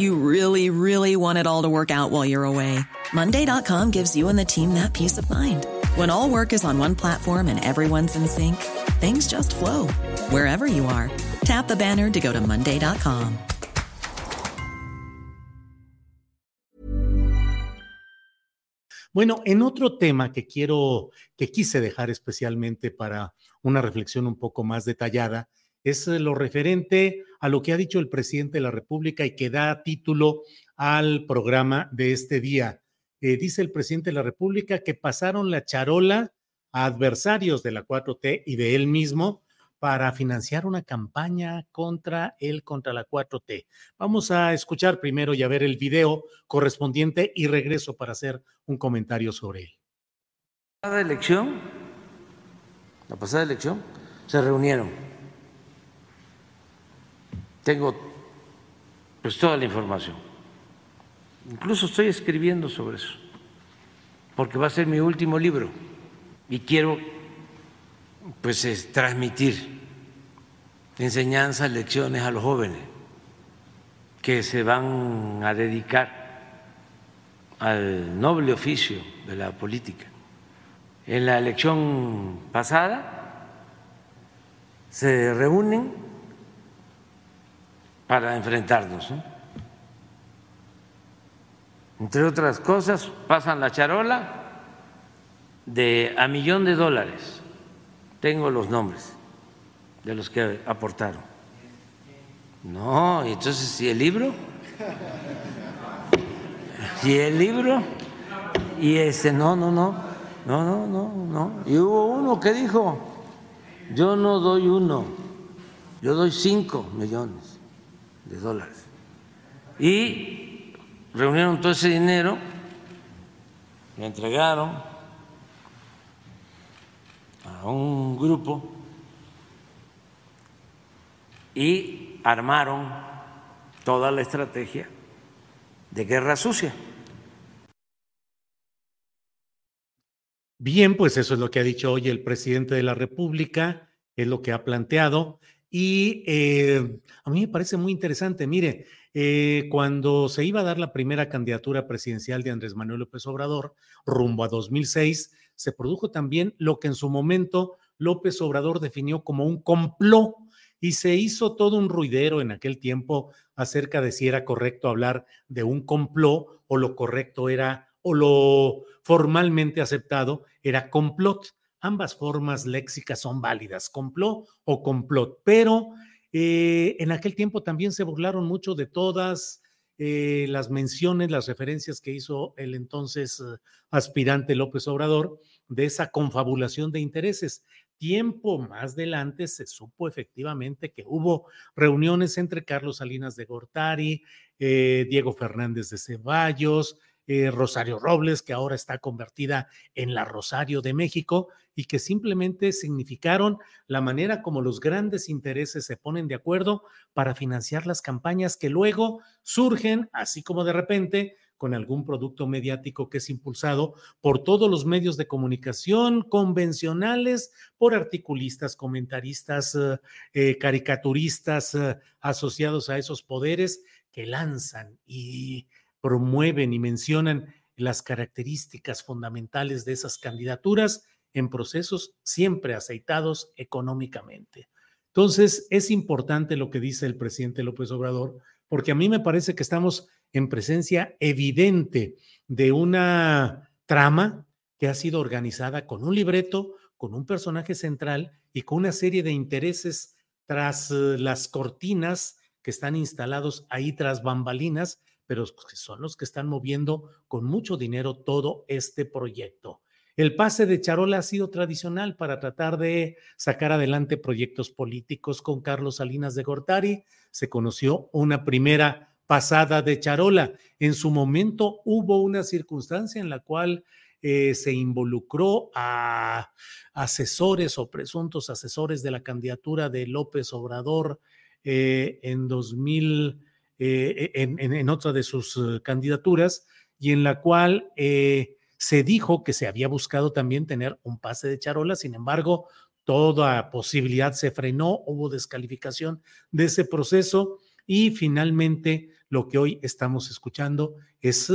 You really, really want it all to work out while you're away. Monday.com gives you and the team that peace of mind. When all work is on one platform and everyone's in sync, things just flow wherever you are. Tap the banner to go to Monday.com. Bueno, en otro tema que quiero, que quise dejar especialmente para una reflexión un poco más detallada, es lo referente a lo que ha dicho el presidente de la República y que da título al programa de este día. Eh, dice el presidente de la República que pasaron la charola a adversarios de la 4T y de él mismo para financiar una campaña contra él, contra la 4T. Vamos a escuchar primero y a ver el video correspondiente y regreso para hacer un comentario sobre él. La pasada elección, la pasada elección, se reunieron. Tengo pues toda la información Incluso estoy escribiendo sobre eso, porque va a ser mi último libro y quiero pues transmitir enseñanzas, lecciones a los jóvenes que se van a dedicar al noble oficio de la política. En la elección pasada se reúnen para enfrentarnos. ¿no? Entre otras cosas, pasan la charola de a millón de dólares. Tengo los nombres de los que aportaron. No, y entonces, si el libro? ¿Y el libro? Y ese, no, no, no, no, no, no, no. Y hubo uno que dijo, yo no doy uno, yo doy cinco millones de dólares. Y reunieron todo ese dinero, lo entregaron a un grupo y armaron toda la estrategia de guerra sucia. Bien, pues eso es lo que ha dicho hoy el presidente de la República, es lo que ha planteado. Y eh, a mí me parece muy interesante. Mire, eh, cuando se iba a dar la primera candidatura presidencial de Andrés Manuel López Obrador, rumbo a 2006, se produjo también lo que en su momento López Obrador definió como un complot y se hizo todo un ruidero en aquel tiempo acerca de si era correcto hablar de un complot o lo correcto era o lo formalmente aceptado era complot. Ambas formas léxicas son válidas, complot o complot, pero eh, en aquel tiempo también se burlaron mucho de todas eh, las menciones, las referencias que hizo el entonces eh, aspirante López Obrador de esa confabulación de intereses. Tiempo más adelante se supo efectivamente que hubo reuniones entre Carlos Salinas de Gortari, Diego Fernández de Ceballos, eh, Rosario Robles, que ahora está convertida en la Rosario de México y que simplemente significaron la manera como los grandes intereses se ponen de acuerdo para financiar las campañas que luego surgen, así como de repente, con algún producto mediático que es impulsado por todos los medios de comunicación convencionales, por articulistas, comentaristas, eh, eh, caricaturistas asociados a esos poderes que lanzan. Y promueven y mencionan las características fundamentales de esas candidaturas en procesos siempre aceitados económicamente. Entonces, es importante lo que dice el presidente López Obrador, porque a mí me parece que estamos en presencia evidente de una trama que ha sido organizada con un libreto, con un personaje central y con una serie de intereses tras eh, las cortinas que están instalados ahí tras bambalinas, pero son los que están moviendo con mucho dinero todo este proyecto. El pase de charola ha sido tradicional para tratar de sacar adelante proyectos políticos. Con Carlos Salinas de Gortari se conoció una primera pasada de charola. En su momento hubo una circunstancia en la cual eh, se involucró a asesores o presuntos asesores de la candidatura de López Obrador eh, en 2000, eh, en, otra de sus candidaturas, y en la cual se dijo que se había buscado también tener un pase de charola, sin embargo, toda posibilidad se frenó, hubo descalificación de ese proceso y finalmente lo que hoy estamos escuchando es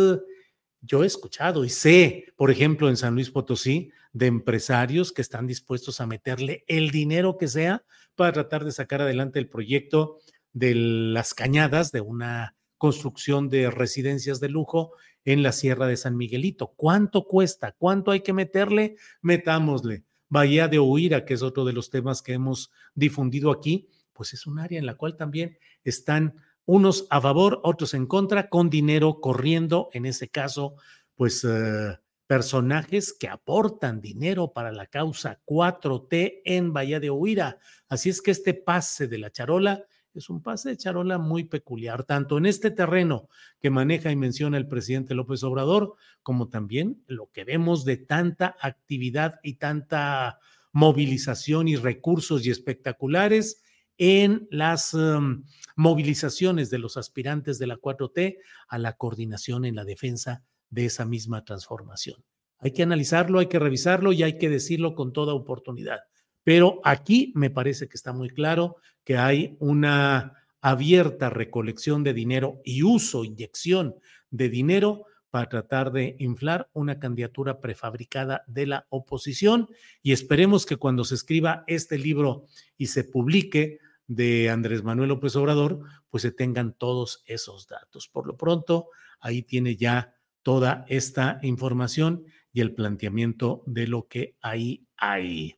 yo he escuchado y sé, por ejemplo, en San Luis Potosí, de empresarios que están dispuestos a meterle el dinero que sea para tratar de sacar adelante el proyecto de las cañadas, de una construcción de residencias de lujo en la Sierra de San Miguelito. ¿Cuánto cuesta? ¿Cuánto hay que meterle? Metámosle. Bahía de Huira, que es otro de los temas que hemos difundido aquí, pues es un área en la cual también están unos a favor, otros en contra, con dinero corriendo, en ese caso, pues eh, personajes que aportan dinero para la causa 4T en Bahía de Huira. Así es que este pase de la charola es un pase de charola muy peculiar, tanto en este terreno que maneja y menciona el presidente López Obrador, como también lo que vemos de tanta actividad y tanta movilización y recursos y espectaculares en las em, movilizaciones de los aspirantes de la 4T a la coordinación en la defensa de esa misma transformación. Hay que analizarlo, hay que revisarlo y hay que decirlo con toda oportunidad. Pero aquí me parece que está muy claro que hay una abierta recolección de dinero y uso, inyección de dinero para tratar de inflar una candidatura prefabricada de la oposición y esperemos que cuando se escriba este libro y se publique de Andrés Manuel López Obrador, pues se tengan todos esos datos. Por lo pronto, ahí tiene ya toda esta información y el planteamiento de lo que ahí hay.